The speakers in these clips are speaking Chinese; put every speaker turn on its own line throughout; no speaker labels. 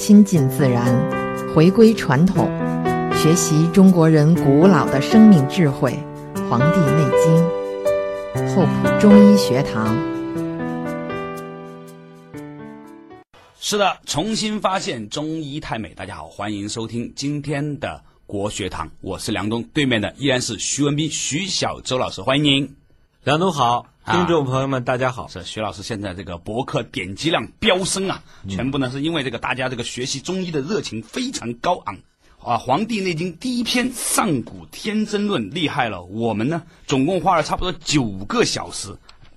亲近自然，回归传统，学习中国人古老的生命智慧《黄帝内经》，厚朴中医学堂。
是的，重新发现中医太美。大家好，欢迎收听今天的国学堂，我是梁东，对面的依然是徐文斌、徐小周老师，欢迎您。
梁东好，
啊
听众朋友们大家好。
是徐老师现在这个博客点击量飙升啊，全部呢是因为这个大家这个学习中医的热情非常高昂啊。《黄帝内经》第一篇《上古天真论》厉害了，我们呢总共花了差不多九个小时，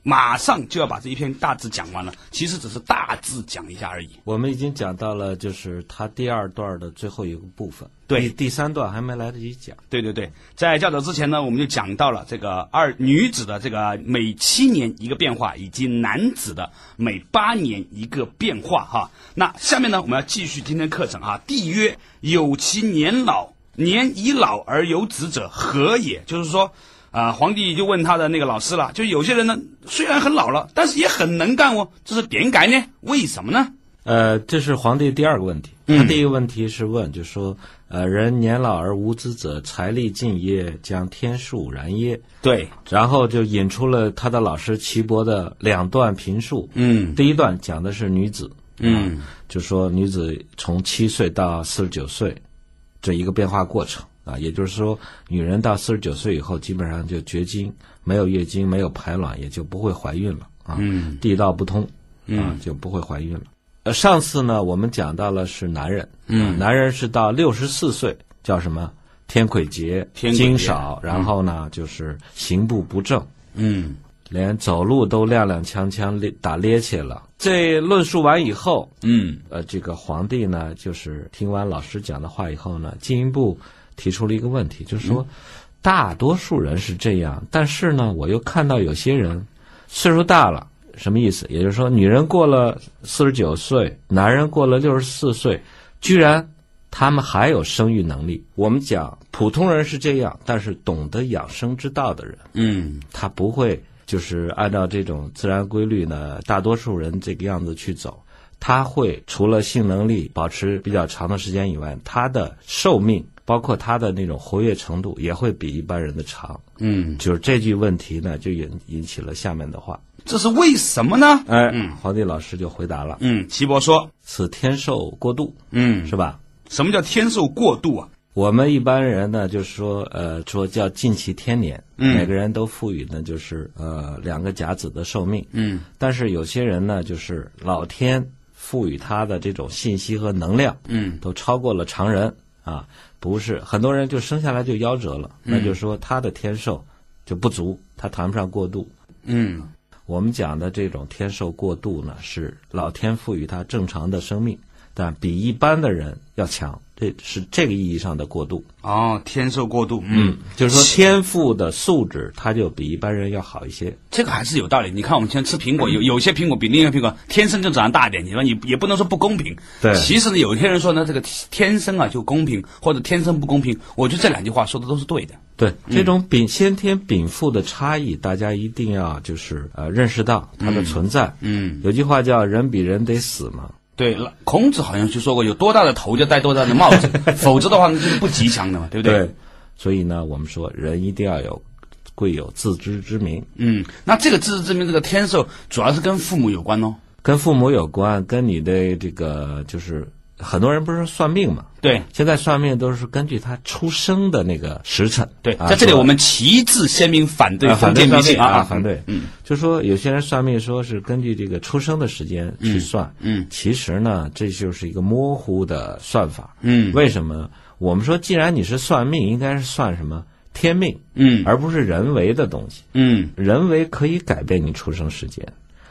马上就要把这一篇大致讲完了。其实只是大致讲一下而已。
我们已经讲到了，就是他第二段的最后一个部分，
对
第第三段还没来得及讲。
对对对，在较早之前呢，我们就讲到了这个二女子的这个每七年一个变化，以及男子的每八年一个变化哈。那下面呢，我们要继续今天课程啊。帝曰：有其年老，年已老而有子者何也？就是说。啊、皇帝就问他的那个老师了，就有些人呢，虽然很老了，但是也很能干哦，这是点改呢？为什么呢？
呃，这是皇帝第二个问题。
嗯
他第一个问题是问，就说，呃，人年老而无知者，财力尽耶，将天数然耶？
对，
然后就引出了他的老师岐伯的两段评述。
嗯
第一段讲的是女子，
嗯
就说女子从七岁到四十九岁这一个变化过程啊，也就是说，女人到四十九岁以后，基本上就绝经，没有月经，没有排卵，也就不会怀孕了啊，
嗯
地道不通啊
嗯，
就不会怀孕了。呃，上次呢，我们讲到了是男人，
嗯
啊男人是到六十四岁叫什么？天癸竭，
天
经少，然后呢，就是行步不正，
嗯
连走路都踉踉跄跄，咧打趔趄了。这论述完以后，
嗯
呃，这个皇帝呢，就是听完老师讲的话以后呢，进一步提出了一个问题，就是说，大多数人是这样，但是呢，我又看到有些人岁数大了，什么意思？也就是说，女人过了四十九岁，男人过了六十四岁，居然他们还有生育能力。我们讲普通人是这样，但是懂得养生之道的人，
嗯
他不会就是按照这种自然规律呢，大多数人这个样子去走。他会除了性能力保持比较长的时间以外，他的寿命包括他的那种活跃程度也会比一般人的长。
嗯，
就是这句问题呢，就引引起了下面的话。
这是为什么呢？
哎，
嗯
皇帝老师就回答了：
嗯，岐伯说，
此天寿过度，
嗯，
是吧？
什么叫天寿过度啊？
我们一般人呢，就是说，呃，说叫尽其天年，
嗯
每个人都赋予呢，就是呃两个甲子的寿命，
嗯
但是有些人呢，就是老天赋予他的这种信息和能量，
嗯
都超过了常人啊，不是很多人就生下来就夭折了，那就说他的天寿就不足，他谈不上过度。
嗯。
我们讲的这种天寿过度呢，是老天赋予他正常的生命，但比一般的人要强，这是这个意义上的过渡。
哦，天寿过渡，嗯，
就是说天赋的素质，他就比一般人要好一些。
这个还是有道理。你看，我们现在吃苹果，有有些苹果比另一个苹果天生就长大一点，你说你也不能说不公平。
对
其实呢，有些人说呢，这个天生啊就公平，或者天生不公平，我觉得这两句话说的都是对的。
对这种禀先天禀赋的差异，大家一定要就是呃认识到它的存在。
嗯，
有句话叫“人比人得死”嘛，
对了，孔子好像就说过，有多大的头就戴多大的帽子，否则的话呢就是不吉祥的嘛，对不对？
所以呢，我们说人一定要有贵有自知之明，
嗯，那这个自知之明，这个天寿主要是跟父母有关哦。
跟父母有关，跟你的这个就是很多人不是算命嘛，
对。
现在算命都是根据他出生的那个时辰。
对，
啊
在这里我们旗帜鲜明反对
啊
封
反对算
建迷信啊，
反对。
嗯，
就说有些人算命说是根据这个出生的时间去算，
嗯
其实呢，这就是一个模糊的算法。
嗯。
为什么？呢？我们说，既然你是算命，应该是算什么？天命，
嗯。
而不是人为的东西。
嗯。
人为可以改变你出生时间，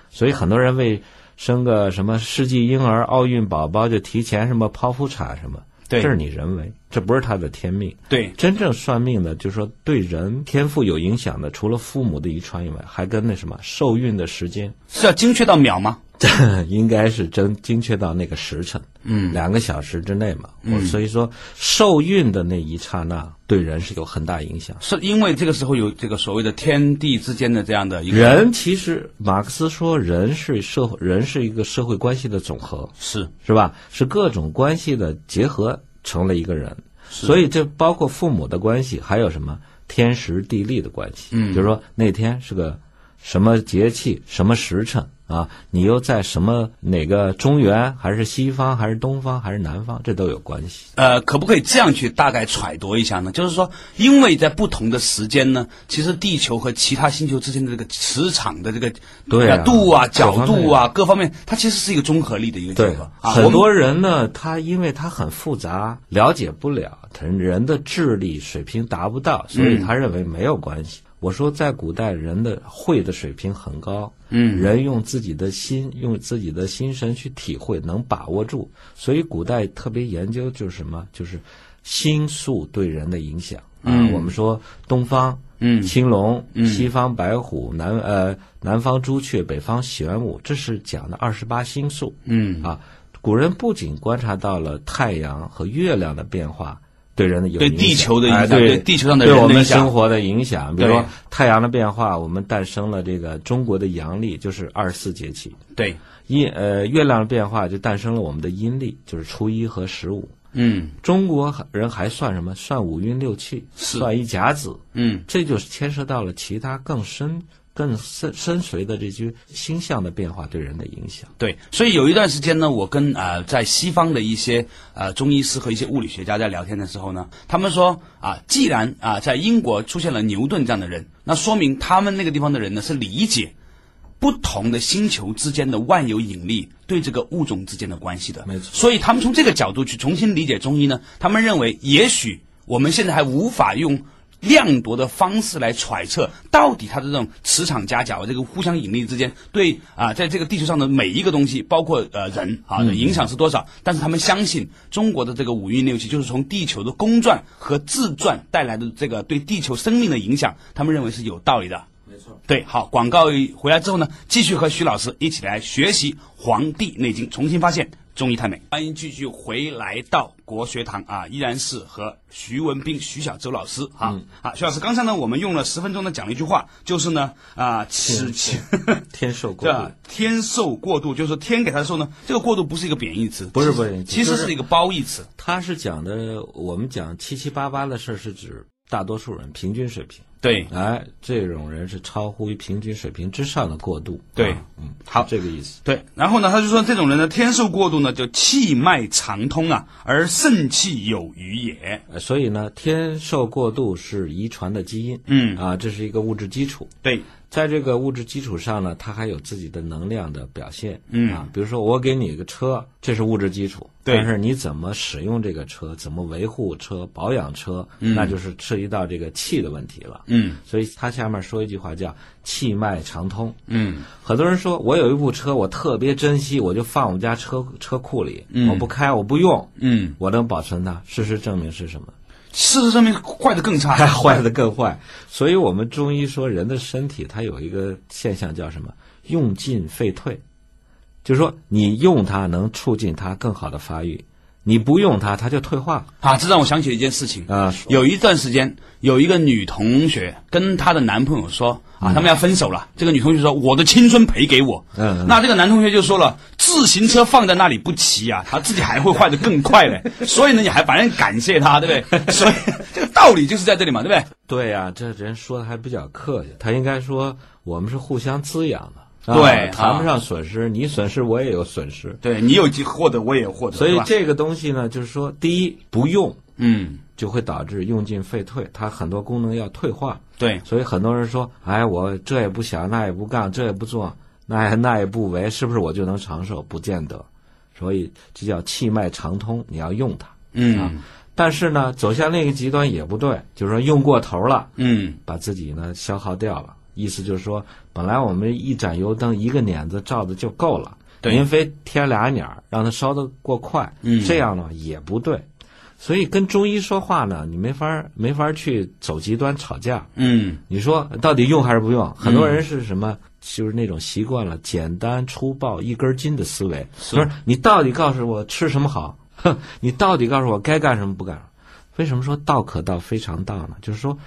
所以很多人为生个什么世纪婴儿、奥运宝宝就提前什么剖腹产什么，
对
这是你人为，这不是他的天命。
对，
真正算命的，就是说对人天赋有影响的，除了父母的遗传以外，还跟那什么受孕的时间。
是要精确到秒吗？
这 应该是真精确到那个时辰，
嗯
两个小时之内嘛。我所以说受孕的那一刹那对人是有很大影响。
是因为这个时候有这个所谓的天地之间的这样的一个
人其实马克思说，人是社会，人是一个社会关系的总和，
是
是吧？是各种关系的结合成了一个人。所以这包括父母的关系，还有什么天时地利的关系。
嗯
就是说那天是个什么节气、什么时辰啊？你又在什么哪个中原，还是西方，还是东方，还是南方，这都有关系。
呃，可不可以这样去大概揣度一下呢？就是说，因为在不同的时间呢，其实地球和其他星球之间的这个磁场的这个
对啊
呃度啊、角度啊各方面，它其实是一个综合力的一个结
对
合，啊。
很多人呢，他因为他很复杂，了解不了，他人的智力水平达不到，所以他认为没有关系。我说，在古代，人的会的水平很高，
嗯
人用自己的心，用自己的心神去体会，能把握住。所以，古代特别研究就是什么，就是星宿对人的影响啊。
嗯
我们说东方。
嗯
青龙，
嗯
西方白虎，南呃南方朱雀，北方玄武，这是讲的二十八星宿。
嗯
啊，古人不仅观察到了太阳和月亮的变化对人的有影响
对地球的影
哎
响，
对
地球上的
对我们生活的影响，比如说太阳的变化，我们诞生了这个中国的阳历，就是二十四节气；
对，
阴呃月亮的变化就诞生了我们的阴历，就是初一和十五。
嗯
中国人还算什么？算五运六气，算一甲子，
嗯
这就是牵涉到了其他更深、更深深邃的这些星象的变化对人的影响。
对，所以有一段时间呢，我跟呃在西方的一些呃中医师和一些物理学家在聊天的时候呢，他们说啊，既然啊在英国出现了牛顿这样的人，那说明他们那个地方的人呢是理解不同的星球之间的万有引力对这个物种之间的关系的。
没错
所以他们从这个角度去重新理解中医呢，他们认为也许我们现在还无法用。量度的方式来揣测，到底它的这种磁场夹角、这个互相引力之间，对啊，在这个地球上的每一个东西，包括呃人啊的影响是多少？但是他们相信中国的这个五运六气，就是从地球的公转和自转带来的这个对地球生命的影响，他们认为是有道理的。
没错。
对，好，广告回来之后呢，继续和徐老师一起来学习《黄帝内经》，重新发现中医太美。欢迎继续回来到国学堂啊，依然是和徐文斌、徐小周老师啊。啊，徐老师，刚才呢，我们用了十分钟呢讲了一句话，就是呢啊，此情
天受过度
吧？天受过度，就是天给他的寿呢，这个过度不是一个贬义词，
不是不是
其实是一个褒义词。
他是讲的，我们讲七七八八的事儿，是指大多数人平均水平。
对
哎，这种人是超乎于平均水平之上的过度。
对
啊嗯，
好
这个意思。
对，然后呢，他就说这种人的，天寿过度呢，就气脉长通啊，而肾气有余也。
呃所以呢，天寿过度是遗传的基因。
嗯
啊，这是一个物质基础。
对，
在这个物质基础上呢，它还有自己的能量的表现。
嗯
啊，比如说我给你一个车，这是物质基础。
对
但是你怎么使用这个车，怎么维护车、保养车，那就是涉及到这个气的问题了。
嗯
所以他下面说一句话叫“气脉畅通”。
嗯
很多人说我有一部车，我特别珍惜，我就放我们家车车库里，
嗯
我不开，我不用，
嗯，
我能保存它。事实证明是什么？
事实证明坏的更差。
坏的更坏。所以我们中医说，人的身体它有一个现象叫什么？用进废退，就是说你用它能促进它更好的发育，你不用它，它就退化了
啊，这让我想起了一件事情。
啊。
有一段时间，有一个女同学跟她的男朋友说啊，他们要分手了。这个女同学说：“我的青春赔给我。”
嗯嗯
那这个男同学就说了：“自行车放在那里不骑啊，他自己还会坏的更快嘞。所以呢，你还反正感谢他，对不对？所以这个道理就是在这里嘛，对不对？
对呀、这人说的还比较客气，他应该说我们是互相滋养的。啊
对
谈不
啊
上损失，你损失我也有损失，
对你有获得，我也有获得，
所以这个东西呢，就是说，第一不用
嗯，
就会导致用进废退，它很多功能要退化。
对，
所以很多人说，哎，我这也不想，那也不干，这也不做，那也那也不为，是不是我就能长寿？不见得。所以这叫气脉畅通，你要用它。
嗯、
啊但是呢，走向另一个极端也不对，就是说用过头了，
嗯，
把自己呢消耗掉了。意思就是说，本来我们一盏油灯一个碾子照的就够了，
对
您非添俩捻儿，让它烧得过快，
嗯
这样呢也不对。所以跟中医说话呢，你没法儿没法儿去走极端吵架。
嗯，
你说到底用还是不用？很多人是什么就是那种习惯了简单粗暴一根筋的思维，就是你到底告诉我吃什么好，哼，你到底告诉我该干什么不干什么？为什么说道可道非常道呢？就是说，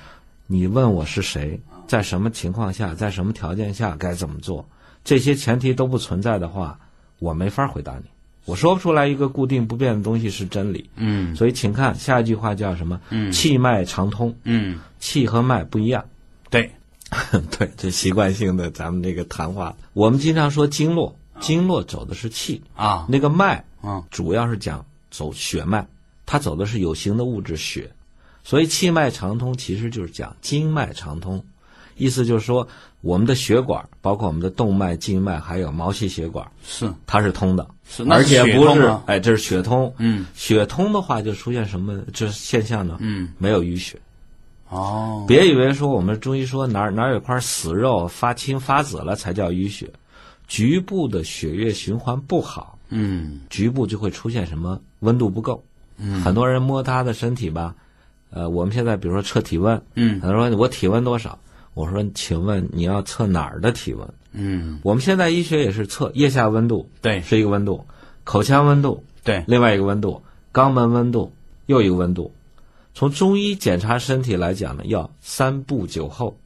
你问我是谁，在什么情况下，在什么条件下该怎么做，这些前提都不存在的话，我没法回答你。我说不出来一个固定不变的东西是真理。
嗯。
所以，请看下一句话叫什么？
嗯。
气脉长通，
嗯，
气和脉不一样。
对，
对，这习惯性的咱们这个谈话，我们经常说经络，经络走的是气，
啊，
那个脉
嗯
主要是讲走血脉，它走的是有形的物质血，所以气脉长通其实就是讲经脉长通，意思就是说我们的血管，包括我们的动脉、静脉，还有毛细血管，
是
它是通的，
是，那
而且不是哎，这是血通，
嗯
血通的话就出现什么这现象呢？
嗯，
没有淤血。
哦，
别以为说我们中医说哪儿哪儿有块死肉发青发紫了才叫淤血，局部的血液循环不好，
嗯
局部就会出现什么温度不够。嗯，很多人摸他的身体吧，呃，我们现在比如说测体温，
嗯
很多人说我体温多少？我说，请问你要测哪儿的体温？
嗯，
我们现在医学也是测腋下温度，
对
是一个温度，口腔温度
对，
另外一个温度，肛门温度又一个温度。从中医检查身体来讲呢，要三步九候，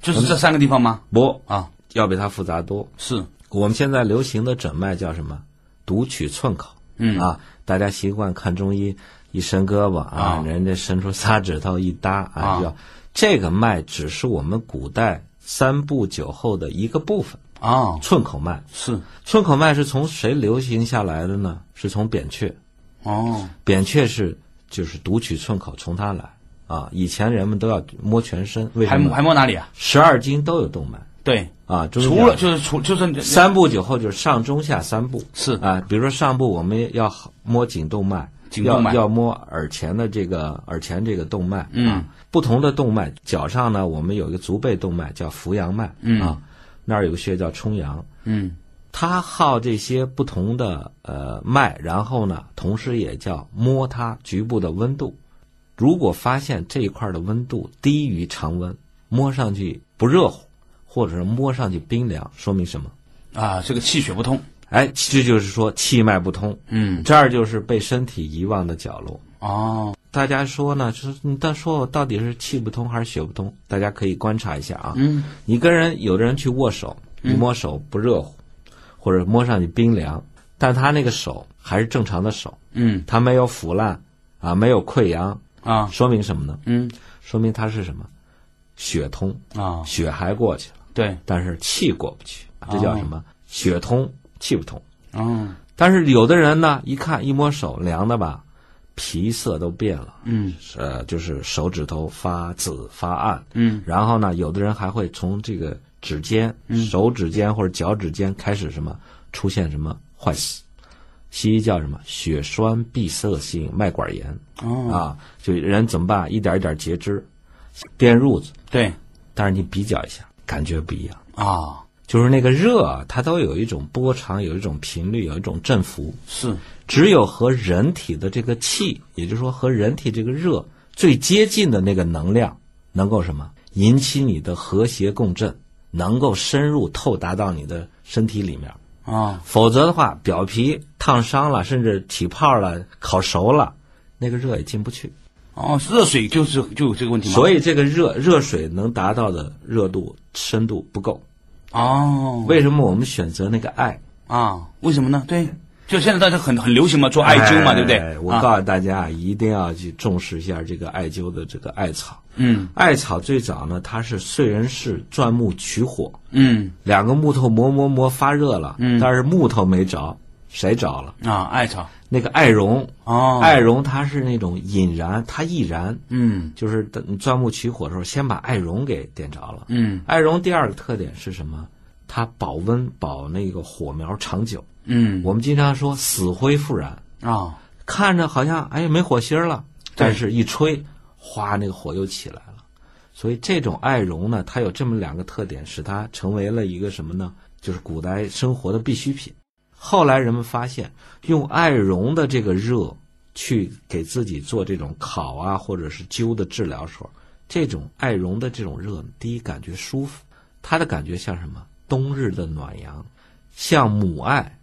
就是这三个地方吗？
不
啊，
要比它复杂多。
是，
我们现在流行的诊脉叫什么？读取寸口。
嗯
啊，大家习惯看中医，一伸胳膊啊，
啊
人家伸出仨指头一搭啊，
啊
叫这个脉只是我们古代三步九后的一个部分，
啊，
寸口脉。
是，
寸口脉是从谁流行下来的呢？是从扁鹊，
哦，
扁鹊是就是读取寸口，从他来啊。以前人们都要摸全身，为什么？
还摸哪里啊？
十二经都有动脉
对，
啊，
除了就是除就是
三步九后就是上中下三步
是
啊。比如说上部我们要摸颈动脉，
颈动脉
要要摸耳前的这个耳前这个动脉，
嗯
啊，不同的动脉，脚上呢我们有一个足背动脉叫扶阳脉，
嗯。
啊，那儿有个穴叫冲阳，
嗯。
它耗这些不同的呃脉，然后呢，同时也叫摸它局部的温度。如果发现这一块的温度低于常温，摸上去不热乎，或者是摸上去冰凉，说明什么？
啊，这个气血不通，
哎，这就是说气脉不通，
嗯。
这儿就是被身体遗忘的角落。
哦，
大家说呢？就是你到说我到底是气不通还是血不通？大家可以观察一下啊。
嗯
你跟人有的人去握手，你摸手不热乎，或者摸上去冰凉，但他那个手还是正常的手，
嗯
他没有腐烂啊，没有溃疡，
啊
说明什么呢？
嗯
说明他是什么？血通，
啊，
血还过去了，
对，
但是气过不去，这叫什么？血通气不通。
嗯
但是有的人呢，一看一摸手凉的吧，皮色都变了，
嗯。
呃，就是手指头发紫发暗，
嗯。
然后呢，有的人还会从这个指尖、手指尖或者脚趾尖开始什么出现什么坏死，西医叫什么血栓闭塞性脉管炎、
哦，
啊，就人怎么办？一点一点截肢，垫褥子，
对。
但是你比较一下，感觉不一样。
啊，
就是那个热啊，它都有一种波长，有一种频率，有一种振幅。
是
只有和人体的这个气，也就是说和人体这个热最接近的那个能量，能够什么引起你的和谐共振，能够深入透达到你的身体里面。
啊，
否则的话，表皮烫伤了，甚至起泡了、烤熟了，那个热也进不去。
哦，热水就是就有这个问题吗？
所以这个热热水能达到的热度深度不够。
哦，
为什么我们选择那个艾？
啊，为什么呢？对，就现在大家很很流行嘛，做艾灸嘛，对不对
哎？我
啊
告诉大家啊，一定要去重视一下这个艾灸的这个艾草。
嗯
艾草最早呢，它是燧人氏钻木取火，
嗯
两个木头磨磨磨发热了，
嗯
但是木头没着，谁着了？
啊，艾草
那个艾绒，
哦，
艾绒它是那种引燃，它易燃，
嗯
就是等钻木取火的时候，先把艾绒给点着了。
嗯
艾绒第二个特点是什么？它保温保那个火苗长久。
嗯
我们经常说死灰复燃，
啊
看着好像哎没火星了，但是一吹，哗，那个火又起来了。所以这种艾绒呢，它有这么两个特点，使它成为了一个什么呢？就是古代生活的必需品。后来人们发现，用艾绒的这个热去给自己做这种烤啊，或者是灸的治疗时候，这种艾绒的这种热，第一感觉舒服，它的感觉像什么？冬日的暖阳，像母爱。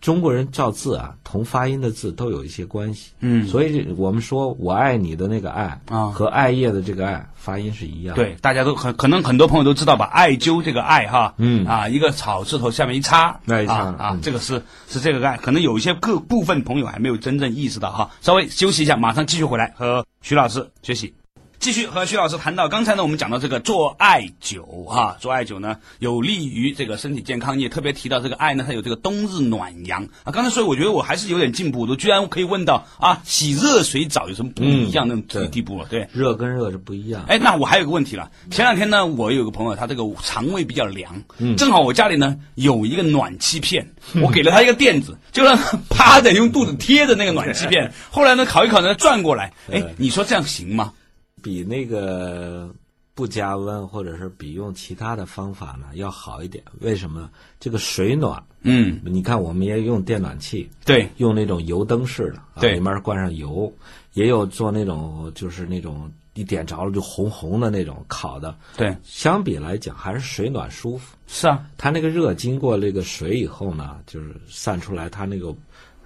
中国人造字啊，同发音的字都有一些关系。
嗯
所以我们说我爱你的那个爱
啊
和艾叶的这个爱发音是一样的。
对，大家都很可能很多朋友都知道吧？艾灸这个艾哈，
嗯
啊，一个草字头下面一叉，
那一叉
啊啊
嗯，
这个是是这个艾，可能有一些各部分朋友还没有真正意识到哈。稍微休息一下，马上继续回来和徐老师学习。继续和徐老师谈到，刚才呢，我们讲到这个做艾灸哈，做艾灸呢有利于这个身体健康。你也特别提到这个艾呢，它有这个冬日暖阳啊。刚才所以我觉得我还是有点进步，我居然可以问到啊，洗热水澡有什么不一样那种
对
地步了？对，
热跟热是不一样。
哎，那我还有个问题了。前两天呢，我有个朋友，他这个肠胃比较凉，
嗯
正好我家里呢有一个暖气片，我给了他一个垫子，就让他趴着用肚子贴着那个暖气片。后来呢，烤一烤呢转过来，哎，你说这样行吗？
比那个不加温或者是比用其他的方法呢要好一点。为什么呢？这个水暖，
嗯，
你看我们也用电暖气，
对，
用那种油灯式的，啊、
对
里面灌上油，也有做那种就是那种一点着了就红红的那种烤的。
对，
相比来讲，还是水暖舒服。
是啊，
它那个热经过这个水以后呢，就是散出来，它那个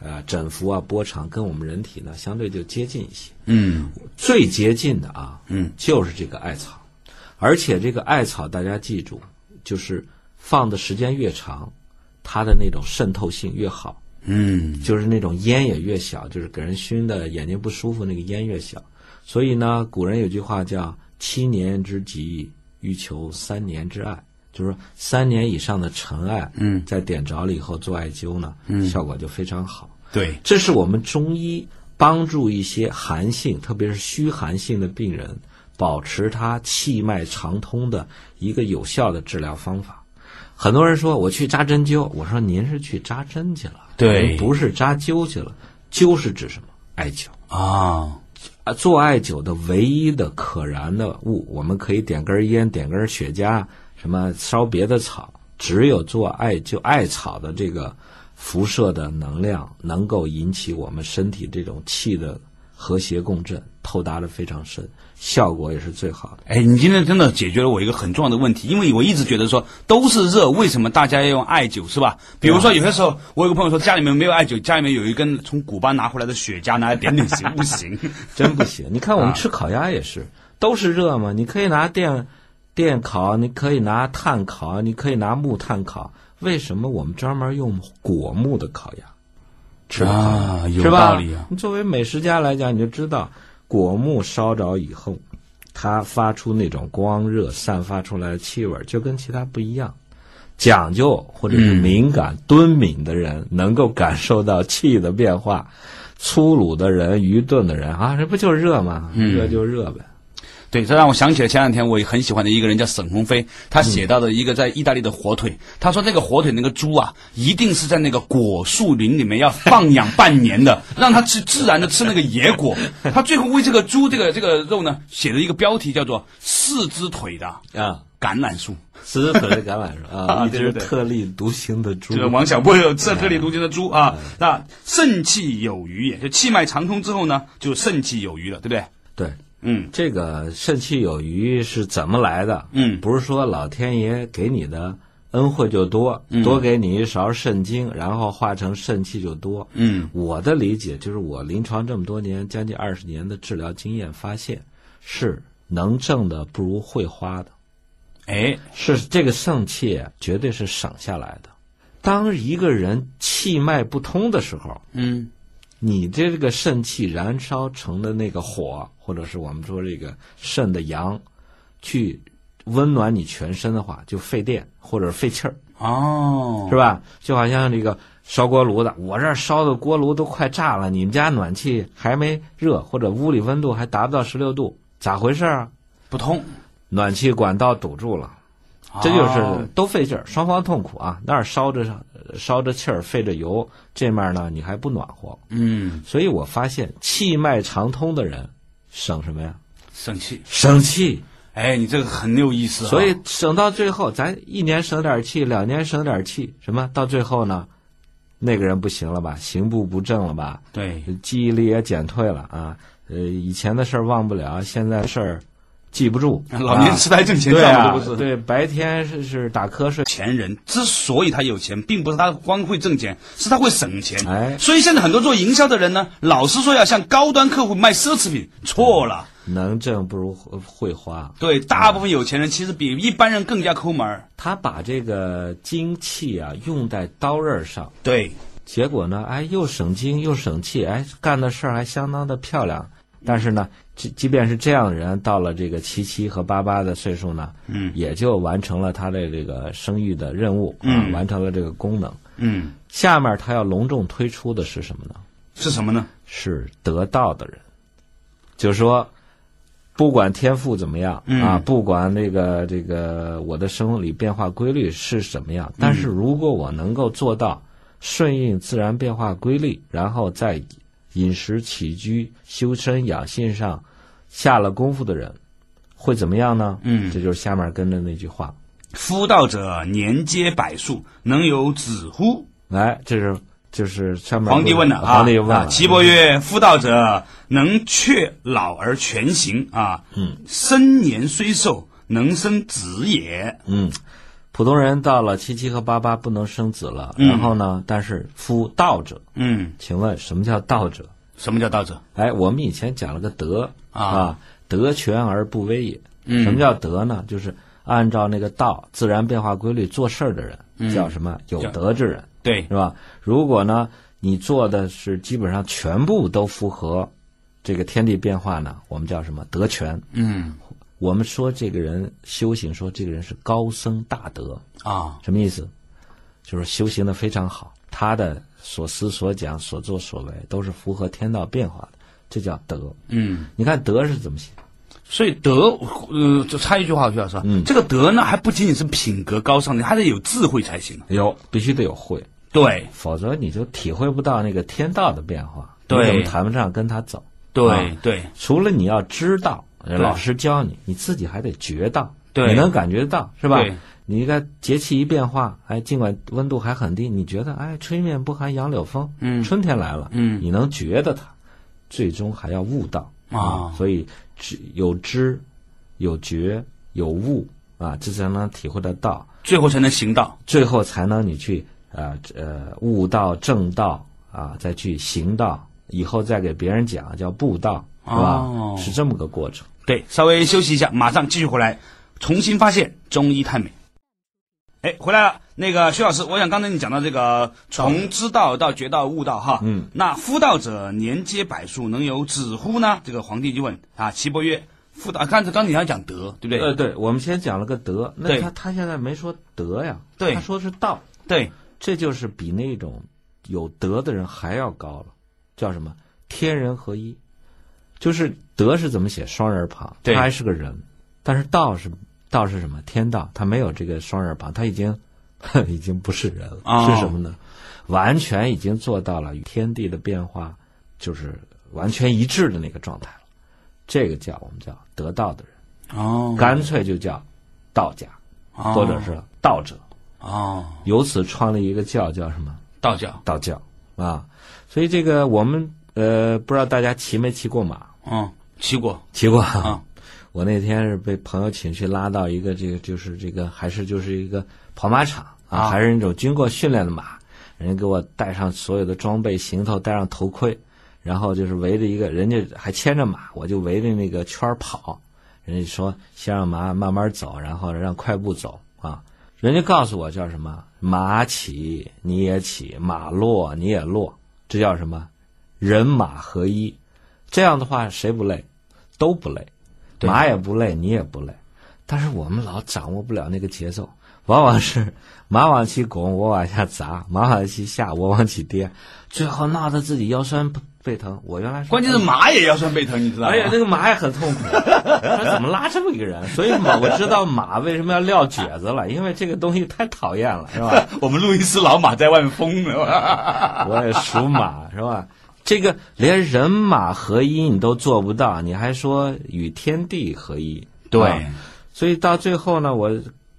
呃振幅啊波长跟我们人体呢相对就接近一些。
嗯
最接近的啊，
嗯，
就是这个艾草，而且这个艾草大家记住，就是放的时间越长，它的那种渗透性越好，
嗯
就是那种烟也越小，就是给人熏的眼睛不舒服那个烟越小。所以呢，古人有句话叫“七年之疾，欲求三年之艾”，就是说三年以上的尘艾，
嗯，
在点着了以后做艾灸呢，效果就非常好。
对，
这是我们中医帮助一些寒性，特别是虚寒性的病人，保持他气脉畅通的一个有效的治疗方法。很多人说我去扎针灸，我说您是去扎针去了，
对
您不是扎灸去了。灸是指什么？艾灸
啊，
啊，做艾灸的唯一的可燃的物，我们可以点根烟，点根雪茄，什么烧别的草，只有做艾灸艾草的这个辐射的能量，能够引起我们身体这种气的和谐共振，透达的非常深，效果也是最好的。
哎，你今天真的解决了我一个很重要的问题，因为我一直觉得说都是热，为什么大家要用艾灸是吧？比如说有些时候，我有个朋友说家里面没有艾灸，家里面有一根从古巴拿回来的雪茄，拿来点点行不行？
真不行。你看我们
啊
吃烤鸭也是，都是热嘛。你可以拿电电烤，你可以拿炭烤，你可以拿木炭烤。为什么我们专门用果木的烤鸭？
啊有道理啊
你作为美食家来讲，你就知道果木烧着以后，它发出那种光热散发出来的气味，就跟其他不一样。讲究或者是敏感、敦敏的人，能够感受到气的变化；粗鲁的人、愚钝的人啊，这不就是热吗？热就热呗。
对，这让我想起了前两天我也很喜欢的一个人叫沈鸿飞，他写到的一个在意大利的火腿，他说那个火腿那个猪啊，一定是在那个果树林里面要放养半年的，让它吃自然的吃那个野果。他最后为这个猪这个这个肉呢写了一个标题叫做“四只腿的
啊，
橄榄树
四只腿的橄榄树啊，一只特立独行的”，猪
这。个王小波有这特立独行的猪啊，那肾气有余也，就气脉畅通之后呢，就肾气有余了，对不对？
对，
嗯
这个肾气有余是怎么来的？
嗯
不是说老天爷给你的恩惠就多，多给你一勺肾精，然后化成肾气就多。
嗯
我的理解就是，我临床这么多年，将近二十年的治疗经验发现，是能挣的不如会花的。
哎，
是这个肾气啊绝对是省下来的。当一个人气脉不通的时候，
嗯
你这个肾气燃烧成的那个火，或者是我们说这个肾的阳，去温暖你全身的话，就费电或者费气儿，
哦，
是吧？就好像这个烧锅炉的，我这儿烧的锅炉都快炸了，你们家暖气还没热，或者屋里温度还达不到十六度，咋回事啊？
不通，
暖气管道堵住了。这就
哦
是都费劲儿，双方痛苦啊！那儿烧着烧着气儿，费着油，这面呢你还不暖和，
嗯，
所以我发现气脉畅通的人省什么呀？
省气。
省气。
哎，你这个很有意思、啊。
所以省到最后，咱一年省点气，两年省点气，什么到最后呢？那个人不行了吧？行步不正了吧？
对，
记忆力也减退了啊！呃，以前的事儿忘不了，现在事儿记不住，
老年痴呆症前兆嘛，都不是。
对，白天是是打瞌睡，
钱人之所以他有钱，并不是他光会挣钱，是他会省钱。
哎
所以现在很多做营销的人呢，老是说要向高端客户卖奢侈品，错了。
能挣不如会花。
对，大部分有钱人其实比一般人更加抠门儿。
他把这个精气啊用在刀刃上，
对，
结果呢，哎，又省精又省气，哎，干的事儿还相当的漂亮。但是呢，即即便是这样的人，到了这个七七和八八的岁数呢，
嗯
也就完成了他的这个生育的任务啊，
嗯
完成了这个功能。
嗯，
下面他要隆重推出的是什么呢？
是什么呢？
是得道的人，就是说，不管天赋怎么样、
嗯
啊，不管那个这个我的生理变化规律是什么样，但是如果我能够做到顺应自然变化规律，然后在饮食起居、修身养性上下了功夫的人，会怎么样呢？
嗯
这就是下面跟着那句话，
夫道者年皆百数，能有子乎？
来，这是就是上面
皇帝问的啊，
皇帝问了，
啊岐伯曰：“夫道者，能却老而全行啊。
嗯，
生年虽寿，能生子也。
嗯，普通人到了七七和八八不能生子了，
嗯
然后呢，但是夫道者，
嗯，
请问什么叫道者？
什么叫道者？
哎，我们以前讲了个德
啊
德全而不威也。
嗯
什么叫德呢？就是按照那个道自然变化规律做事儿的人，
嗯
叫什么？有德之人，
对，
是吧？如果呢，你做的是基本上全部都符合这个天地变化呢，我们叫什么？德全。
嗯
我们说这个人修行，说这个人是高僧大德，
啊，
什么意思？就是修行的非常好，他的所思所讲、所作所为都是符合天道变化的，这叫德。
嗯，
你看德是怎么写？
所以德，呃，就插一句话，徐老师，
嗯
这个德呢，还不仅仅是品格高尚你，还得有智慧才行。
有，必须得有慧，
对
否则你就体会不到那个天道的变化，
对
你怎么谈不上跟他走？
对
啊
对
除了你要知道，老师教你，你自己还得觉到，
对
你能感觉到是吧？你应该节气一变化，哎，尽管温度还很低，你觉得哎，吹面不寒杨柳风，
嗯
春天来了，
嗯
你能觉得它，最终还要悟到
啊
所以知有知，有觉，有悟啊，这才能体会得到，
最后才能行道。
最后才能你去呃呃悟道正道啊，再去行道，以后再给别人讲叫布道，是吧？
哦
是这么个过程。
对，稍微休息一下，马上继续回来，重新发现中医太美。哎，回来了。那个薛老师，我想刚才你讲到这个从知道到觉道悟道哈，
嗯，
那夫道者年皆百数，能有子乎呢？这个皇帝就问啊，岐伯曰：夫道，刚才刚才你要讲德，对不对？
呃，对，我们先讲了个德，那他他现在没说德呀，
对
他说是道，
对，
这就是比那种有德的人还要高了，叫什么？天人合一，就是德是怎么写？双人旁，
对
他还是个人，但是道是道是什么？天道，他没有这个双人旁，他已经 已经不是人了，
哦
是什么呢？完全已经做到了与天地的变化就是完全一致的那个状态了，这个叫我们叫得道的人。
哦，
干脆就叫道家，
哦
或者是道者，
哦，
由此创立一个教，叫什么？
道教，
道教啊。所以这个我们呃，不知道大家骑没骑过马？
嗯，骑过，
骑过
啊。
我那天是被朋友请去拉到一个这个就是这个还是就是一个跑马场啊，
啊
还是那种经过训练的马，人家给我带上所有的装备、行头，戴上头盔，然后就是围着一个，人家还牵着马，我就围着那个圈儿跑。人家说先让马慢慢走，然后让快步走啊。人家告诉我叫什么？马起你也起，马落你也落，这叫什么？人马合一。这样的话，谁不累？都不累，
对
马也不累，你也不累。但是我们老掌握不了那个节奏，往往是马往起拱，我往下砸；马往起下，我往起跌，最后闹得自己腰酸背疼。我原来
关键是马也腰酸背疼，你知道吗？
哎呀，那个马也很痛苦，他怎么拉这么一个人？所以马我知道马为什么要撂蹶子了，因为这个东西太讨厌了，是吧？
我们路易斯老马在外面疯了。
我也属马，是吧？这个连人马合一你都做不到，你还说与天地合一？
对
啊所以到最后呢，我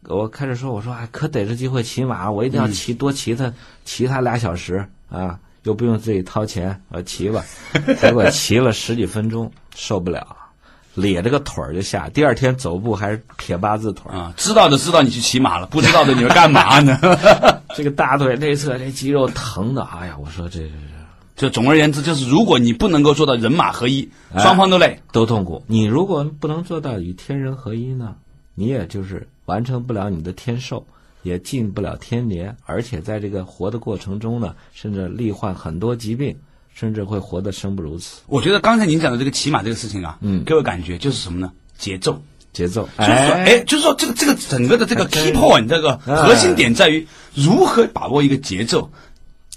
我开始说，我说哎，可逮着机会骑马，我一定要骑、多骑它，骑它俩小时啊，又不用自己掏钱，我骑吧。结果骑了十几分钟，受不了，咧着个腿儿就下，第二天走步还是撇八字腿儿。
啊，知道的知道你去骑马了，不知道的你要干嘛呢？
这个大腿内侧这肌肉疼的，哎呀，我说这
就总而言之，就是如果你不能够做到人马合一，
哎
双方都累。
都痛苦。你如果不能做到与天人合一呢，你也就是完成不了你的天寿，也进不了天年，而且在这个活的过程中呢，甚至罹患很多疾病，甚至会活得生不如死。
我觉得刚才您讲的这个骑马这个事情啊，
嗯
给我感觉就是什么呢？节奏。
节奏，
就是说，哎，就是说这个这个整个的这个 key point 这个核心点在于如何把握一个节奏。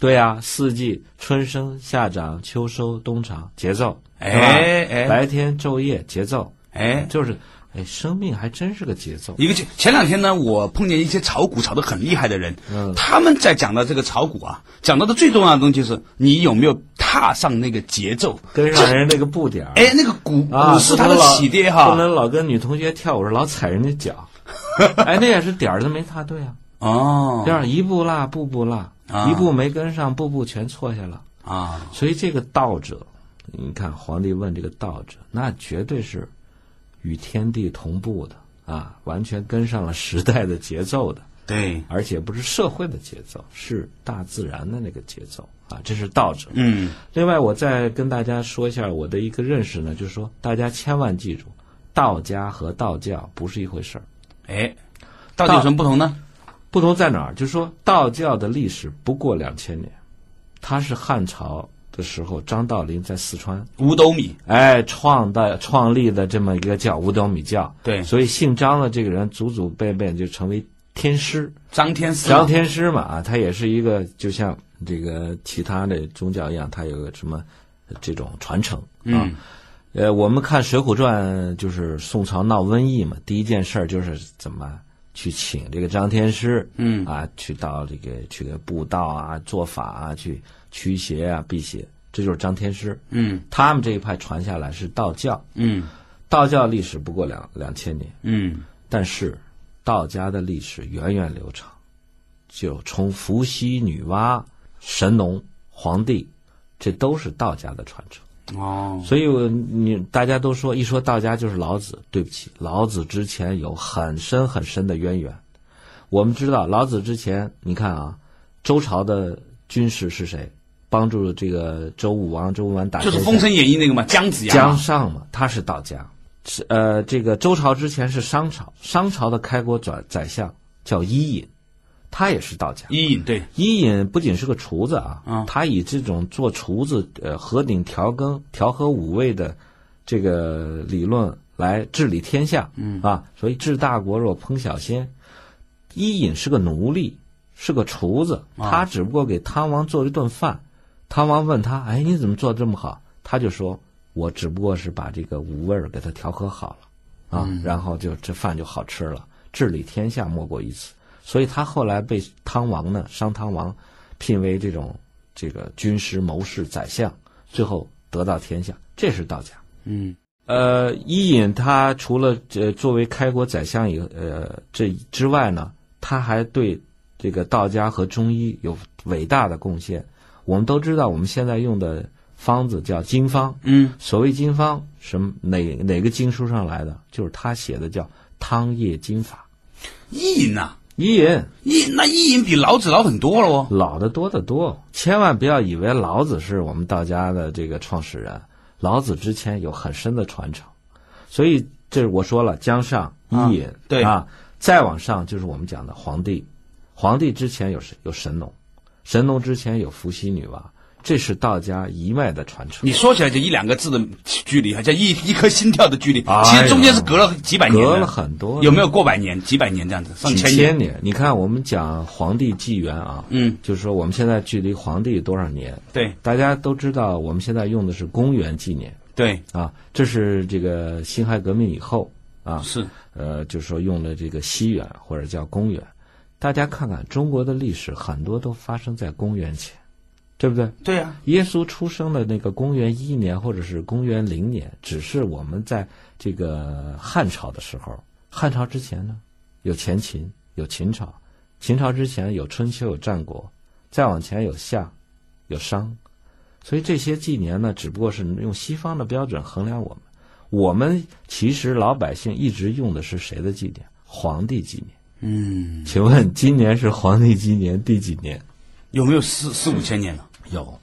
对啊，四季春生夏长秋收冬藏，节奏，
哎哎。
白天昼夜节奏，
哎，
就是，哎，生命还真是个节奏。
一个节前两天呢，我碰见一些炒股炒得很厉害的人，
嗯
他们在讲到这个炒股啊，讲到的最重要的东西是你有没有踏上那个节奏，
跟上人那个步点儿，
哎，那个股
啊，
股市它的起跌哈，
不能老跟女同学跳舞老踩人家脚，哎，那也是点儿都没踏对啊，
哦。
这样一步落，步步落，
啊
一步没跟上，步步全错下了。
啊，
所以这个道者，你看皇帝问这个道者，那绝对是与天地同步的啊，完全跟上了时代的节奏的，
对，
而且不是社会的节奏，是大自然的那个节奏啊，这是道者。
嗯
另外，我再跟大家说一下我的一个认识呢，就是说大家千万记住，道家和道教不是一回事儿。
哎，到底有什么不同呢？
不同在哪儿？就是说道教的历史不过两千年，它是汉朝的时候张道陵在四川
五斗米，
哎创的创立的这么一个叫五斗米教。
对
所以姓张的这个人祖祖辈辈就成为天师，
张天师，
张天师嘛啊，他也是一个就像这个其他的宗教一样，他有个什么这种传承啊。
嗯
呃，我们看《水浒传》，就是宋朝闹瘟疫嘛，第一件事儿就是怎么去请这个张天师，
嗯。
啊，去到这个去给布道啊、做法啊、去驱邪啊、辟邪，这就是张天师。
嗯。
他们这一派传下来是道教，
嗯。
道教历史不过两两千年，
嗯。
但是道家的历史源远流长，就从伏羲、女娲、神农、黄帝，这都是道家的传承。
哦，
所以我，你大家都说一说道家就是老子，对不起，老子之前有很深很深的渊源。我们知道，老子之前，你看啊，周朝的军事是谁？帮助这个周武王，周武王打
就是《封神演义》那个嘛，姜子牙
姜，尚嘛，他是道家。是呃，这个周朝之前是商朝，商朝的开国宰宰相叫伊尹，他也是道家。
伊尹对，
伊尹不仅是个厨子啊，
嗯
他以这种做厨子呃合鼎调羹、调和五味的这个理论来治理天下，嗯啊，所以治大国若烹小鲜。伊尹是个奴隶，是个厨子，
啊
他只不过给汤王做了一顿饭。汤王问他：“哎，你怎么做的这么好？”他就说：“我只不过是把这个五味儿给它调和好了，啊，然后就这饭就好吃了。治理天下莫过于此。”所以他后来被汤王呢，商汤王聘为这种这个军师、谋士、宰相，最后得到天下，这是道家。
嗯
呃，伊尹他除了呃作为开国宰相以呃这之外呢，他还对这个道家和中医有伟大的贡献。我们都知道，我们现在用的方子叫经方。
嗯
所谓经方，什么哪哪个经书上来的？就是他写的叫《汤液经法
伊尹呐，》。
伊尹
伊那伊尹比老子老很多了哦。
老的多得多，千万不要以为老子是我们道家的这个创始人，老子之前有很深的传承，所以这是我说了，姜尚、伊尹，
啊对。
啊，再往上就是我们讲的皇帝，皇帝之前有神？有神农，神农之前有伏羲、女娲，这是道家一脉的传承。
你说起来就一两个字的距离，叫一一颗心跳的距离，
哎
其实中间是隔了几百年的，
隔了很多，
有没有过百年、几百年这样子，上
几
千
千年？你看，我们讲黄帝纪元啊，
嗯，
就是说我们现在距离黄帝多少年？
对
大家都知道，我们现在用的是公元纪年。
对
啊，这是这个辛亥革命以后啊，
是，
呃，就是说用了这个西元或者叫公元。大家看看中国的历史，很多都发生在公元前，对不对？
对呀、
耶稣出生的那个公元一年或者是公元零年，只是我们在这个汉朝的时候，汉朝之前呢，有前秦，有秦朝，秦朝之前有春秋，有战国，再往前有夏，有商，所以这些纪年呢，只不过是用西方的标准衡量我们。我们其实老百姓一直用的是谁的纪年？皇帝纪年。
嗯，
请问今年是皇帝纪年第几年？
有没有四四五千年了？
有，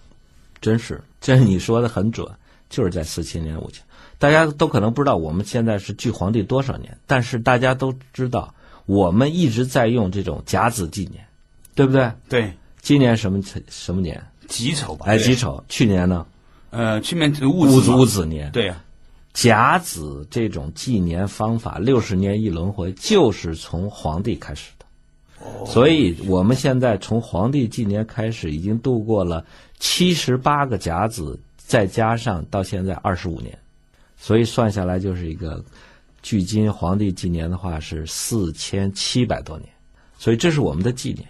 真是，这是你说的很准，就是在四千年五千。大家都可能不知道我们现在是距皇帝多少年，但是大家都知道，我们一直在用这种甲子纪年，对不对？
对，
今年什么什么年？
己丑吧？
哎，己。丑。去年呢？
呃，去年戊
戊子戊子年。
对啊，
甲子这种纪年方法，六十年一轮回，就是从皇帝开始的。所以我们现在从皇帝纪年开始，已经度过了七十八个甲子，再加上到现在二十五年，所以算下来就是一个，距今皇帝纪年的话是四千七百多年，所以这是我们的纪年，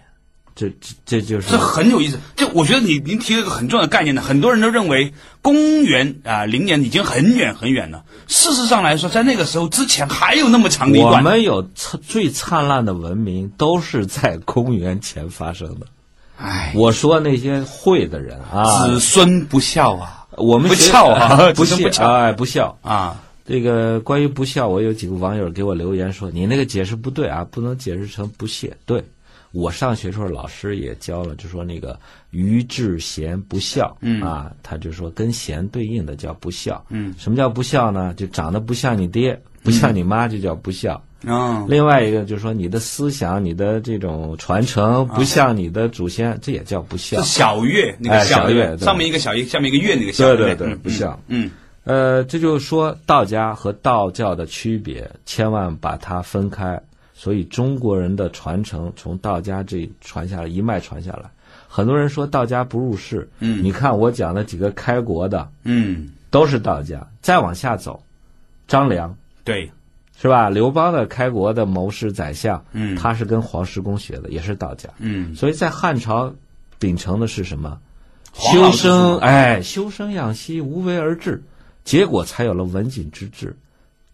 这这这就是
这很有意思。就我觉得你您提了一个很重要的概念呢，很多人都认为公元啊零年已经很远很远了。事实上来说，在那个时候之前还有那么长的一段我。
们有灿最灿烂的文明都是在公元前发生的。
哎，
我说那些会的人啊，
子孙不孝啊
我们
不孝啊
不孝
不孝
哎，不孝。
啊！
这个关于不孝，我有几个网友给我留言说，你那个解释不对啊，不能解释成不屑。对我上学时候老师也教了，就说那个愚智贤不孝，
嗯
啊，他就说跟贤对应的叫不孝。
嗯，
什么叫不孝呢？就长得不像你爹，不像你妈，就叫不孝。
嗯，
另外一个就是说，你的思想、你的这种传承不像你的祖先，这也叫不孝
是。小月那个
哎小
月，上面一个小月，下面一个月那个小。
对对对，
不嗯
不孝。
嗯
呃，这就是说道家和道教的区别，千万把它分开。所以中国人的传承从道家这传下来，一脉传下来。很多人说道家不入世，
嗯
你看我讲的几个开国的
嗯，
都是道家。再往下走，张良
对，
是吧？刘邦的开国的谋士宰相，
嗯
他是跟黄石公学的，也是道家。
嗯
所以在汉朝秉承的是什么？修身，哎，修身养息，无为而治，结果才有了文景之治，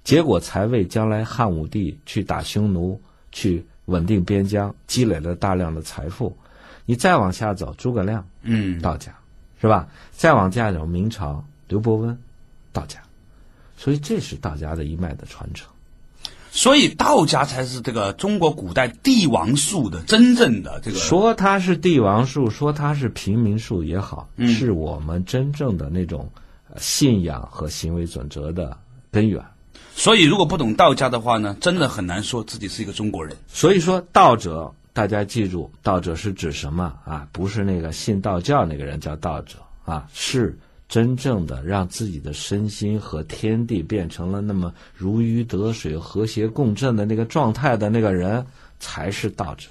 结果才为将来汉武帝去打匈奴、去稳定边疆，积累了大量的财富。你再往下走，诸葛亮
嗯，
道家，是吧？再往下走，明朝刘伯温道家，所以这是道家的一脉的传承。
所以道家才是这个中国古代帝王术的真正的这个
说它是帝王术，说它是平民术也好，
嗯
是我们真正的那种呃信仰和行为准则的根源。
所以，如果不懂道家的话呢，真的很难说自己是一个中国人。
所以说，道者，大家记住，道者是指什么啊？不是那个信道教那个人叫道者啊，是真正的让自己的身心和天地变成了那么如鱼得水、和谐共振的那个状态的那个人，才是道者。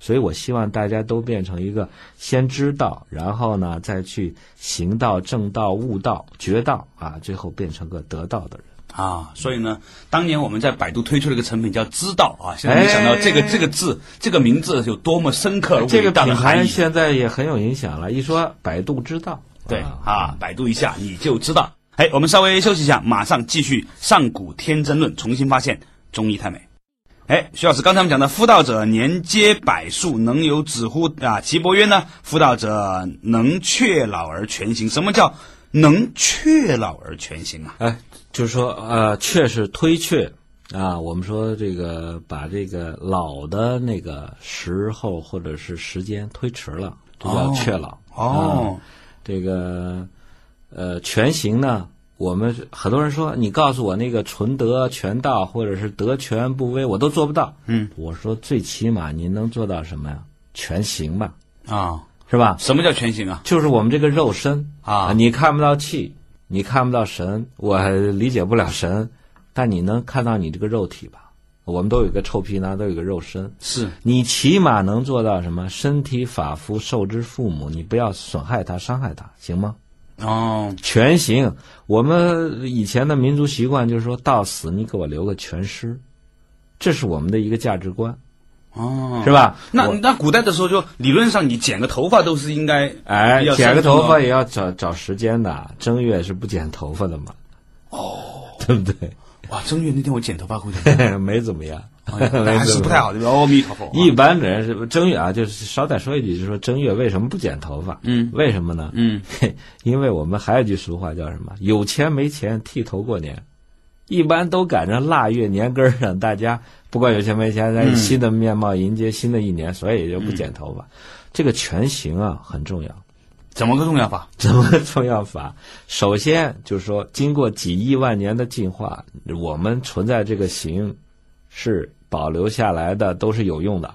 所以我希望大家都变成一个先知道，然后呢再去行道、正道、悟道、觉道啊，最后变成个得道的人。
啊，所以呢，当年我们在百度推出了一个成品叫“知道”啊，现在没想到这个、
哎
这个字这个名字有多么深刻
这个
伟大的
品
含义。
牌现在也很有影响了。一说百度知道，
对
啊
啊，百度一下你就知道。哎，我们稍微休息一下，马上继续《上古天真论》，重新发现中医太美。哎，徐老师，刚才我们讲的“夫道者，年皆百数，能有子乎？”啊，岐伯曰呢：“夫道者，能却老而全行。”什么叫能却老而全行啊？
哎，就是说，呃，确是推却啊。我们说这个把这个老的那个时候或者是时间推迟了，这叫
哦
确老。
哦
啊，这个呃全行呢，我们很多人说你告诉我那个纯德全道或者是德全不危，我都做不到。
嗯，
我说最起码您能做到什么呀？全行吧，
啊，
是吧？
什么叫全行啊？
就是我们这个肉身
啊
你看不到气，你看不到神，我还理解不了神，但你能看到你这个肉体吧？我们都有一个臭皮囊，都有一个肉身，
是
你起码能做到什么？身体发肤受之父母，你不要损害它、伤害它，行吗？
哦，
全行。我们以前的民族习惯就是说到死你给我留个全尸，这是我们的一个价值观，
哦，
是吧？
那那古代的时候就理论上你剪个头发都是应该
哎剪个头发也要找找时间的，正月是不剪头发的嘛？哦，对不对？
哇，正月那天我剪头发会怎？
没怎么样，
但 还是不太好，对吧？阿弥陀佛。
一般的人是正月啊，就是捎带说一句，就是说正月为什么不剪头发？
嗯
为什么呢？
嗯，
嘿，因为我们还有一句俗话叫什么？有钱没钱剃头过年。一般都赶着腊月年根儿上，大家不管有钱没钱，在新的面貌迎接新的一年，所以也就不剪头发。这个全形啊很重要。
怎么个重要法？
怎么个重要法？首先就是说，经过几亿万年的进化，我们存在这个形是保留下来的，都是有用的，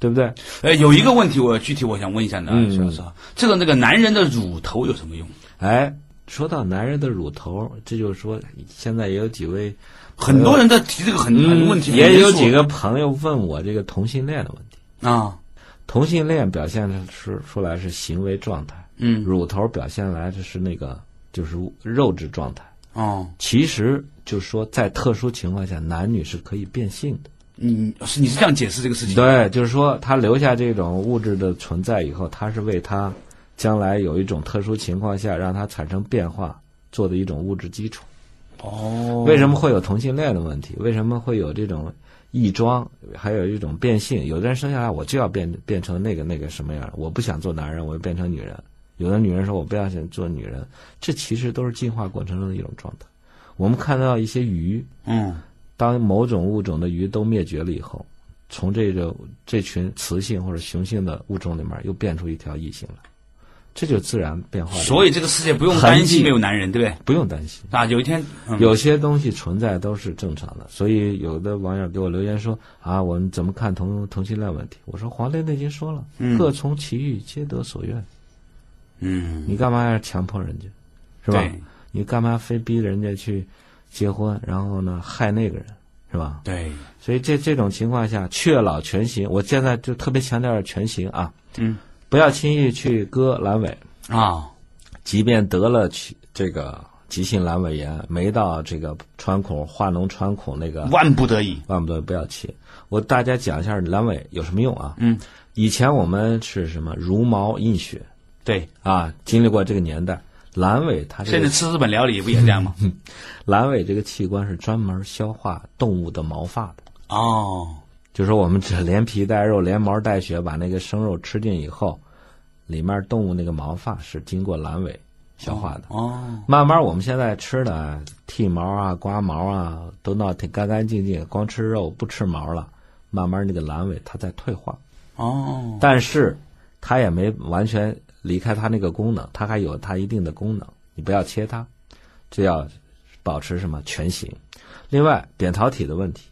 对不对？
哎，有一个问题，我具体我想问一下呢，
嗯
徐老师啊，这个那个男人的乳头有什么用？
哎，说到男人的乳头，这就是说，现在也有几位
很多人在提这个很很多问题，
嗯也有几个朋友问我这个同性恋的问题。
啊，
同性恋表现的是出来是行为状态，
嗯，
乳头表现来的是那个就是肉质状态。
哦，
其实就是说，在特殊情况下，男女是可以变性的。
你是你是这样解释这个事情？
对，就是说，他留下这种物质的存在以后，他是为他将来有一种特殊情况下让他产生变化做的一种物质基础。
哦，
为什么会有同性恋的问题？为什么会有这种异装？还有一种变性？有的人生下来我就要变变成那个那个什么样，我不想做男人，我要变成女人。有的女人说我不要想做女人，这其实都是进化过程中的一种状态。我们看到一些鱼，
嗯
当某种物种的鱼都灭绝了以后，从这个这群雌性或者雄性的物种里面又变出一条异性来，这就自然变化的。
所以这个世界不用担心没有男人，对不对？
不用担心。
啊，有一天，嗯、
有些东西存在都是正常的，所以有的网友给我留言说啊，我们怎么看同同性恋问题？我说《黄帝内经》说了，
嗯
各从其欲，皆得所愿。
嗯，
你干嘛要强迫人家，是吧？你干嘛非逼人家去结婚，然后呢害那个人，是吧？
对，
所以这这种情况下，确老全行，我现在就特别强调全行啊，
嗯
不要轻易去割阑尾，
啊，
即便得了去这个急性阑尾炎，没到这个穿孔化脓穿孔那个
万不得已，
万不得已不要切。我大家讲一下阑尾有什么用啊？
嗯，
以前我们是什么茹毛饮血
对，
啊，经历过这个年代，阑尾它这个
现在吃日本料理不也这样吗？
阑尾这个器官是专门消化动物的毛发的。
哦，
就说我们只连皮带肉、连毛带血把那个生肉吃进以后，里面动物那个毛发是经过阑尾消化的。
哦，
慢慢我们现在吃的剃毛啊、刮毛啊，都闹挺干干净净，光吃肉不吃毛了。慢慢那个阑尾它在退化，
哦，
但是它也没完全离开它那个功能，它还有它一定的功能。你不要切它，就要保持什么全形。另外，扁桃体的问题，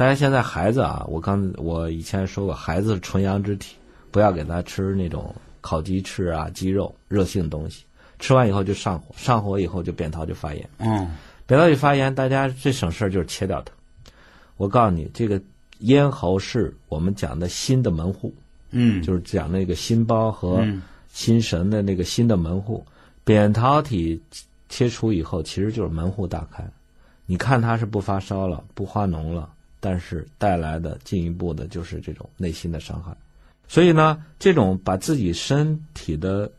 大家现在孩子啊，我刚我以前说过，孩子是纯阳之体，不要给他吃那种烤鸡翅啊、鸡肉热性的东西，吃完以后就上火，上火以后就扁桃就发炎。
嗯，
扁桃体发炎，大家最省事儿就是切掉它。我告诉你，这个咽喉是我们讲的心的门户，
嗯，
就是讲那个心包和
嗯
心神的那个心的门户。扁桃体切除以后，其实就是门户大开。你看它是不发烧了，不化脓了，但是带来的进一步的就是这种内心的伤害。所以呢，这种把自己身体的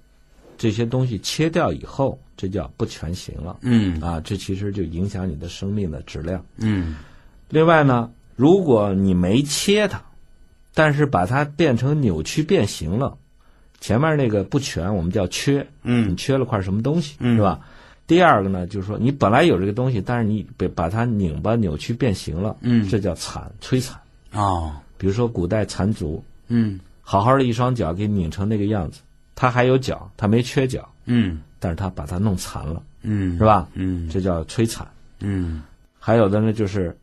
这些东西切掉以后，这叫不全形了。
嗯
啊，这其实就影响你的生命的质量。
嗯
另外呢，如果你没切它，但是把它变成扭曲变形了，前面那个不全，我们叫缺，嗯你
嗯
缺了块什么东西，
嗯
是吧？第二个呢，就是说你本来有这个东西，但是你被把它拧巴、扭曲变形了，
嗯。
这叫残摧残。
哦，
比如说古代残足，
嗯。
好好的一双脚给拧成那个样子，他还有脚，他没缺脚，
嗯。
但是他把它弄残了，
嗯，
是？吧？
嗯。
这叫摧残。
嗯，
还有的呢就是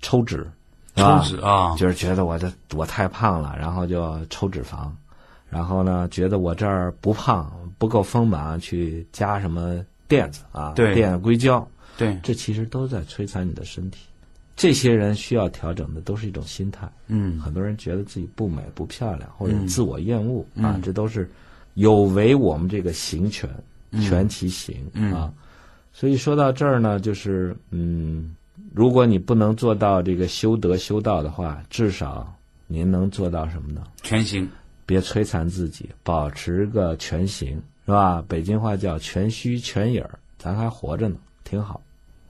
抽脂，
抽脂啊，
就是觉得我这我太胖了，然后就抽脂肪，然后呢，觉得我这儿不胖不够丰满，去加什么垫子啊，
对。
垫硅胶，
对，
这其实都在摧残你的身体。这些人需要调整的都是一种心态。
嗯。
很多人觉得自己不美不漂亮，或者
嗯。
自我厌恶、啊
嗯，
这都是有违我们这个行权，权其行、
嗯。
啊。所以说到这儿呢，就是嗯，如果你不能做到这个修德修道的话，至少您能做到什么呢？
全行，
别摧残自己，保持个全形，是吧？北京话叫全虚全影儿，咱还活着呢，挺好。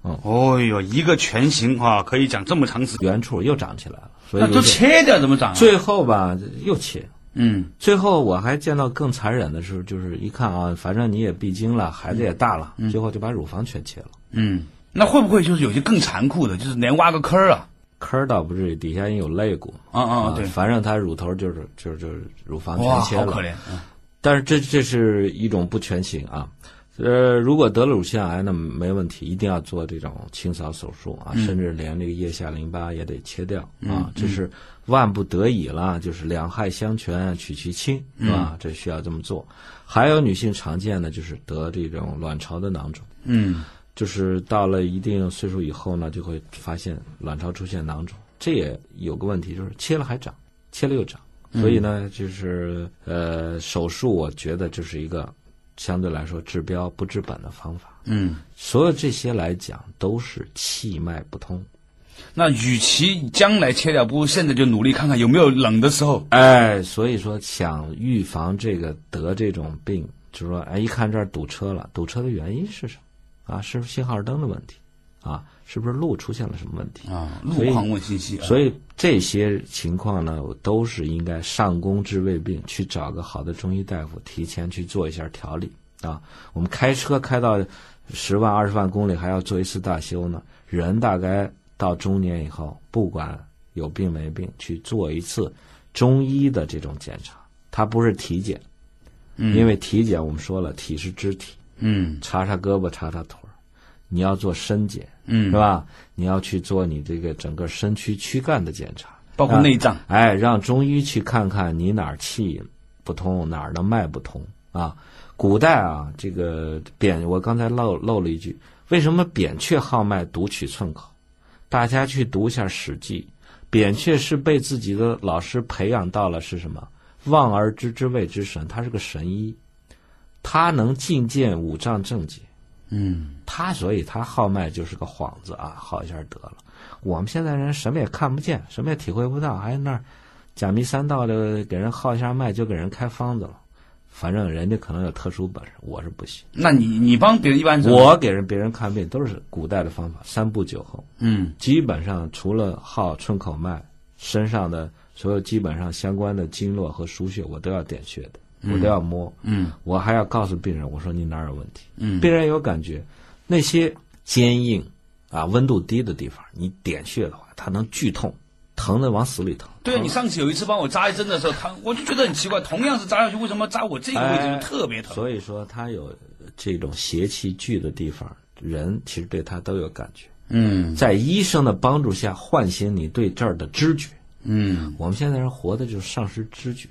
哦哟，一个全形啊，可以讲这么长时间，
原处又长起来了，所以
那都切掉怎么长啊？
最后吧又切。
嗯
最后我还见到更残忍的时候，就是一看啊，反正你也闭经了，孩子也大了，最后就把乳房全切了。
嗯那会不会就是有些更残酷的，就是连挖个坑儿啊？
坑儿倒不至于，底下也有肋骨
啊啊，对，
反正他乳头就是就是就是乳房全，切了。
好可怜。嗯
但是这这是一种不全形啊。呃，如果得了乳腺癌，那没问题，一定要做这种清扫手术啊，甚至连这个腋下淋巴也得切掉啊。这是万不得已了，就是两害相权取其轻，是吧？这需要这么做。还有女性常见的就是得这种卵巢的囊肿，
嗯
就是到了一定岁数以后呢，就会发现卵巢出现囊肿。这也有个问题，就是切了还长，切了又长。所以呢，就是呃，手术我觉得就是一个相对来说治标不治本的方法。
嗯，
所有这些来讲都是气脉不通。
那与其将来切掉，不如现在就努力看看有没有冷的时候。
哎，所以说想预防这个得这种病，就是说，哎，一看这儿堵车了，堵车的原因是什么？啊，是不是信号灯的问题？啊，是不是路出现了什么问题？
啊，路况问信息。
所以这些情况呢，都是应该上工治未病，去找个好的中医大夫，提前去做一下调理啊。我们开车开到十万、二十万公里，还要做一次大修呢。人大概到中年以后，不管有病没病，去做一次中医的这种检查，它不是体检，
嗯
因为体检我们说了，体是肢体，
嗯
查查胳膊，查查腿儿，你要做身检，
嗯
是吧？你要去做你这个整个身躯躯干的检查，
包括内脏。
哎，让中医去看看你哪儿气不通，哪儿的脉不通啊。古代啊，这个扁，我刚才漏漏了一句，为什么扁鹊号脉，读取寸口？大家去读一下《史记》，扁鹊是被自己的老师培养到了是什么？望而知之谓之神，他是个神医，他能进见五脏正解。
嗯
他所以他号脉就是个幌子啊，号一下得了。我们现在人什么也看不见，什么也体会不到，还那儿假迷三道的给人号一下脉就给人开方子了。反正人家可能有特殊本事，我是不行。
那你你帮别人一般
我给人别人看病都是古代的方法，三步九候，
嗯
基本上除了号寸口脉，身上的所有基本上相关的经络和腧穴，我都要点穴的，我都要摸。
嗯
我还要告诉病人，我说你哪儿有问题。
嗯
病人有感觉，那些坚硬啊、温度低的地方，你点穴的话，它能剧痛，疼的往死里疼。
对啊，你上次有一次帮我扎一针的时候，疼我就觉得很奇怪，同样是扎下去，为什么扎我这个位置就特别疼？
所以说，它有这种邪气聚的地方，人其实对它都有感觉。
嗯
在医生的帮助下，唤醒你对这儿的知觉。
嗯，
我们现在人活的就是丧失知觉，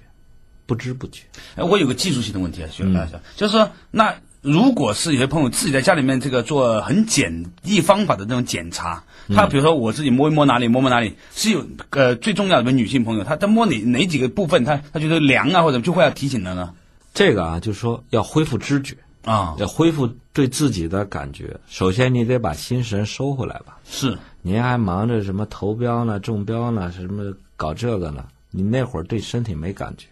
不知不觉。
哎，我有个技术性的问题啊，徐老师，就是说，那如果是有些朋友自己在家里面这个做很简易方法的这种检查，他比如说我自己摸一摸哪里，摸摸哪里，是有呃最重要的女性朋友，她她摸哪哪几个部分，她她觉得凉啊，或者就会要提醒的呢？
这个啊，就是说要恢复知觉，
啊，
要恢复对自己的感觉。首先，你得把心神收回来吧。
是，
您还忙着什么投标呢、中标呢，什么搞这个呢？你那会儿对身体没感觉。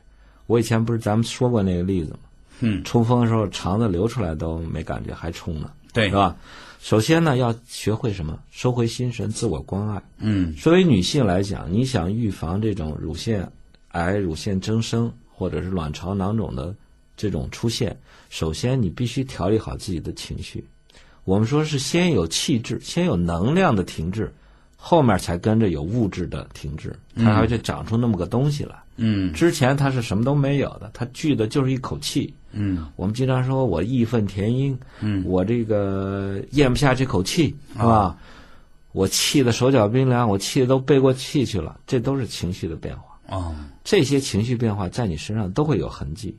我以前不是咱们说过那个例子吗？
嗯，
冲锋的时候肠子流出来都没感觉，还冲呢，
对
是，吧？首先呢，要学会什么？收回心神，自我关爱。
嗯
作为女性来讲，你想预防这种乳腺癌、乳腺增生或者是卵巢囊肿的这种出现，首先你必须调理好自己的情绪。我们说是先有气滞，先有能量的停滞，后面才跟着有物质的停滞，它还会长出那么个东西来。
嗯
之前他是什么都没有的，他聚的就是一口气。
嗯
我们经常说我义愤填膺，
嗯
我这个咽不下这口气，是吧？我气得手脚冰凉，我气得都背过气去了，这都是情绪的变化。
啊，
这些情绪变化在你身上都会有痕迹，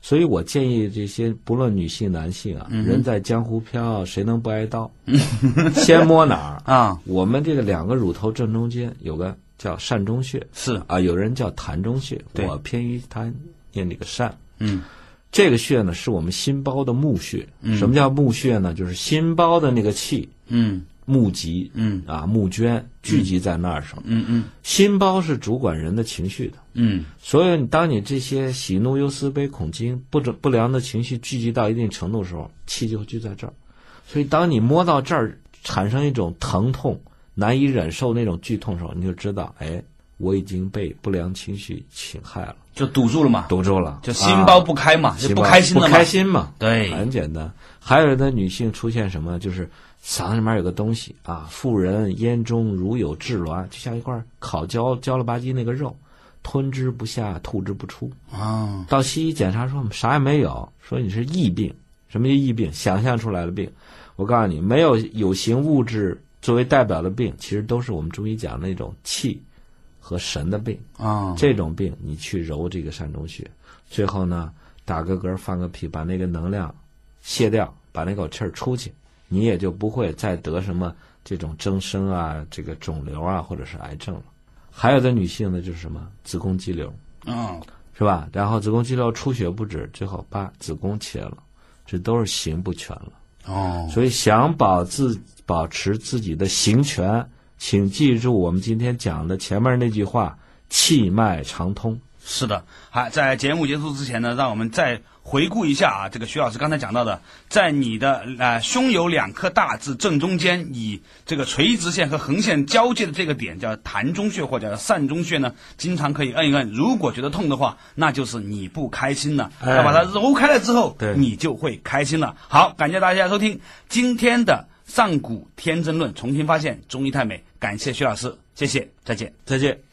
所以我建议这些不论女性男性啊，人在江湖飘，谁能不挨刀？先摸哪儿？
啊，
我们这个两个乳头正中间有个叫膻中穴
是，
啊，有人叫痰中穴，我偏于他念这个膻。
嗯
这个穴呢是我们心包的募穴。嗯什么叫募穴呢？就是心包的那个气
嗯
募集
嗯
啊募捐聚集在那儿上。
嗯嗯
心包是主管人的情绪的，
嗯
所以当你这些喜怒忧思悲恐惊不正不良的情绪聚集到一定程度的时候，气就会聚在这儿。所以当你摸到这儿产生一种疼痛、难以忍受那种剧痛的时候，你就知道，哎，我已经被不良情绪侵害了，
就堵住了嘛，
堵住了，
就心包不开嘛，就不开心了嘛，
不开心嘛，
对
很简单。还有的女性出现什么，就是嗓子里面有个东西啊，妇人咽中如有炙挛，就像一块烤焦焦了吧唧那个肉，吞之不下，吐之不出。
啊，
到西医检查说啥也没有，说你是疫病。什么叫疫病？想象出来的病。我告诉你，没有有形物质作为代表的病，其实都是我们中医讲那种气和神的病。
啊，
这种病，你去揉这个膻中穴，最后呢打个嗝放个屁，把那个能量卸掉，把那口气儿出去，你也就不会再得什么这种增生啊、这个肿瘤啊或者是癌症了。还有的女性呢，就是什么子宫肌瘤，
嗯，
是吧？然后子宫肌瘤出血不止，最后把子宫切了，这都是形不全了。
哦，
所以想保自保持自己的行权，请记住我们今天讲的前面那句话：气脉畅通。
是的，好，在节目结束之前呢，让我们再回顾一下啊，这个徐老师刚才讲到的，在你的呃胸有两颗大痣正中间，以这个垂直线和横线交界的这个点叫膻中穴或者叫膻中穴呢，经常可以摁一摁。如果觉得痛的话，那就是你不开心了。
哎
要把它揉开了之后，
对
你就会开心了。好，感谢大家收听今天的上古天真论，重新发现中医太美。感谢徐老师，谢谢，再见。
再见。